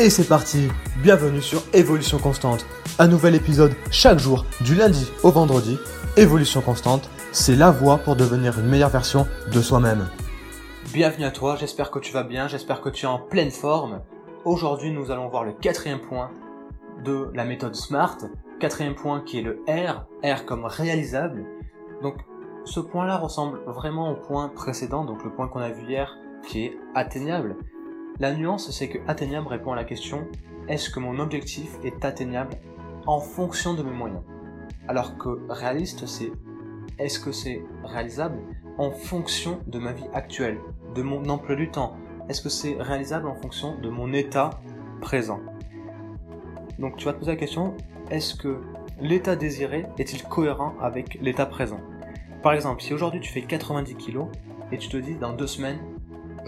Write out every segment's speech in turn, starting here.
Et c'est parti Bienvenue sur Évolution Constante. Un nouvel épisode chaque jour, du lundi au vendredi. Évolution Constante, c'est la voie pour devenir une meilleure version de soi-même. Bienvenue à toi, j'espère que tu vas bien, j'espère que tu es en pleine forme. Aujourd'hui, nous allons voir le quatrième point de la méthode SMART. Quatrième point qui est le R, R comme réalisable. Donc, ce point-là ressemble vraiment au point précédent, donc le point qu'on a vu hier, qui est atteignable. La nuance, c'est que atteignable répond à la question est-ce que mon objectif est atteignable en fonction de mes moyens? Alors que réaliste, c'est est-ce que c'est réalisable en fonction de ma vie actuelle, de mon emploi du temps? Est-ce que c'est réalisable en fonction de mon état présent? Donc tu vas te poser la question est-ce que l'état désiré est-il cohérent avec l'état présent? Par exemple, si aujourd'hui tu fais 90 kg et tu te dis dans deux semaines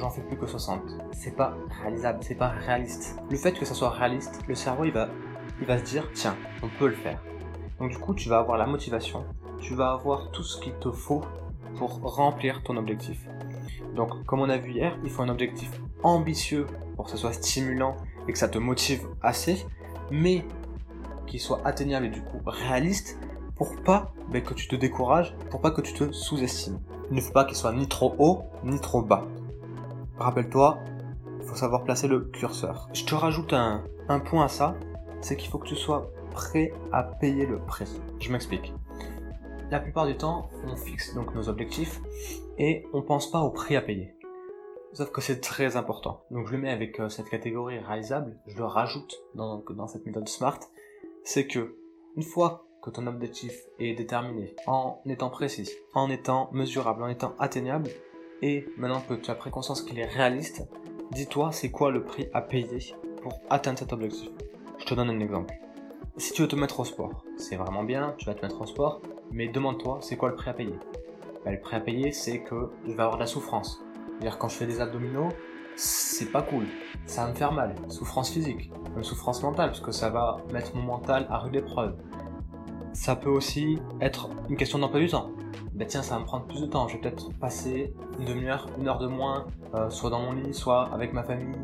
j'en fais plus que 60. C'est pas réalisable, c'est pas réaliste. Le fait que ça soit réaliste, le cerveau il va, il va se dire tiens, on peut le faire. Donc du coup, tu vas avoir la motivation, tu vas avoir tout ce qu'il te faut pour remplir ton objectif. Donc comme on a vu hier, il faut un objectif ambitieux pour que ce soit stimulant et que ça te motive assez, mais qu'il soit atteignable et du coup réaliste pour pas ben, que tu te décourages, pour pas que tu te sous-estimes. Il ne faut pas qu'il soit ni trop haut ni trop bas. Rappelle-toi, il faut savoir placer le curseur. Je te rajoute un, point à ça, c'est qu'il faut que tu sois prêt à payer le prix. Je m'explique. La plupart du temps, on fixe donc nos objectifs et on pense pas au prix à payer. Sauf que c'est très important. Donc je le mets avec euh, cette catégorie réalisable, je le rajoute dans, dans cette méthode SMART, c'est que une fois que ton objectif est déterminé, en étant précis, en étant mesurable, en étant atteignable, et maintenant que tu as pris conscience qu'il est réaliste, dis-toi c'est quoi le prix à payer pour atteindre cet objectif? Je te donne un exemple. Si tu veux te mettre au sport, c'est vraiment bien, tu vas te mettre au sport, mais demande-toi c'est quoi le prix à payer? Ben, le prix à payer c'est que je vais avoir de la souffrance. C'est-à-dire quand je fais des abdominaux, c'est pas cool, ça va me faire mal, souffrance physique, même souffrance mentale, parce que ça va mettre mon mental à rude épreuve. Ça peut aussi être une question d'emploi du temps bah tiens, ça va me prendre plus de temps. Je vais peut-être passer une demi-heure, une heure de moins, euh, soit dans mon lit, soit avec ma famille,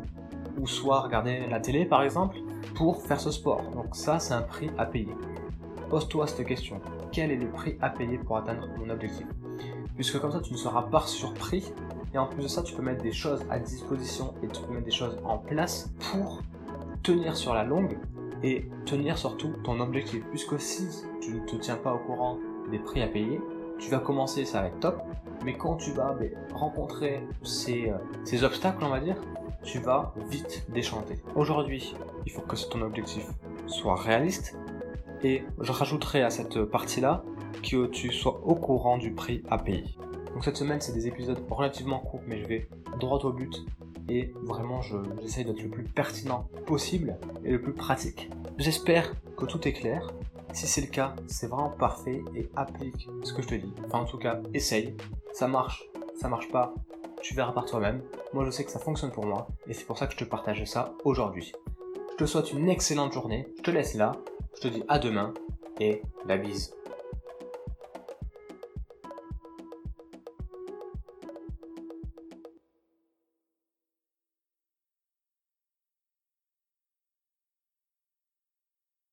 ou soit regarder la télé par exemple, pour faire ce sport. Donc ça, c'est un prix à payer. Pose-toi cette question. Quel est le prix à payer pour atteindre mon objectif? Puisque comme ça, tu ne seras pas surpris. Et en plus de ça, tu peux mettre des choses à disposition et tu peux mettre des choses en place pour tenir sur la longue et tenir surtout ton objectif. Puisque si tu ne te tiens pas au courant des prix à payer, tu vas commencer, ça va être top, mais quand tu vas ben, rencontrer euh, ces, obstacles, on va dire, tu vas vite déchanter. Aujourd'hui, il faut que ton objectif soit réaliste, et je rajouterai à cette partie-là que tu sois au courant du prix à payer. Donc cette semaine, c'est des épisodes relativement courts, mais je vais droit au but et vraiment j'essaye d'être le plus pertinent possible et le plus pratique. J'espère que tout est clair. Si c'est le cas, c'est vraiment parfait et applique ce que je te dis. Enfin, en tout cas, essaye. Ça marche, ça marche pas, tu verras par toi-même. Moi, je sais que ça fonctionne pour moi et c'est pour ça que je te partage ça aujourd'hui. Je te souhaite une excellente journée. Je te laisse là. Je te dis à demain et la bise.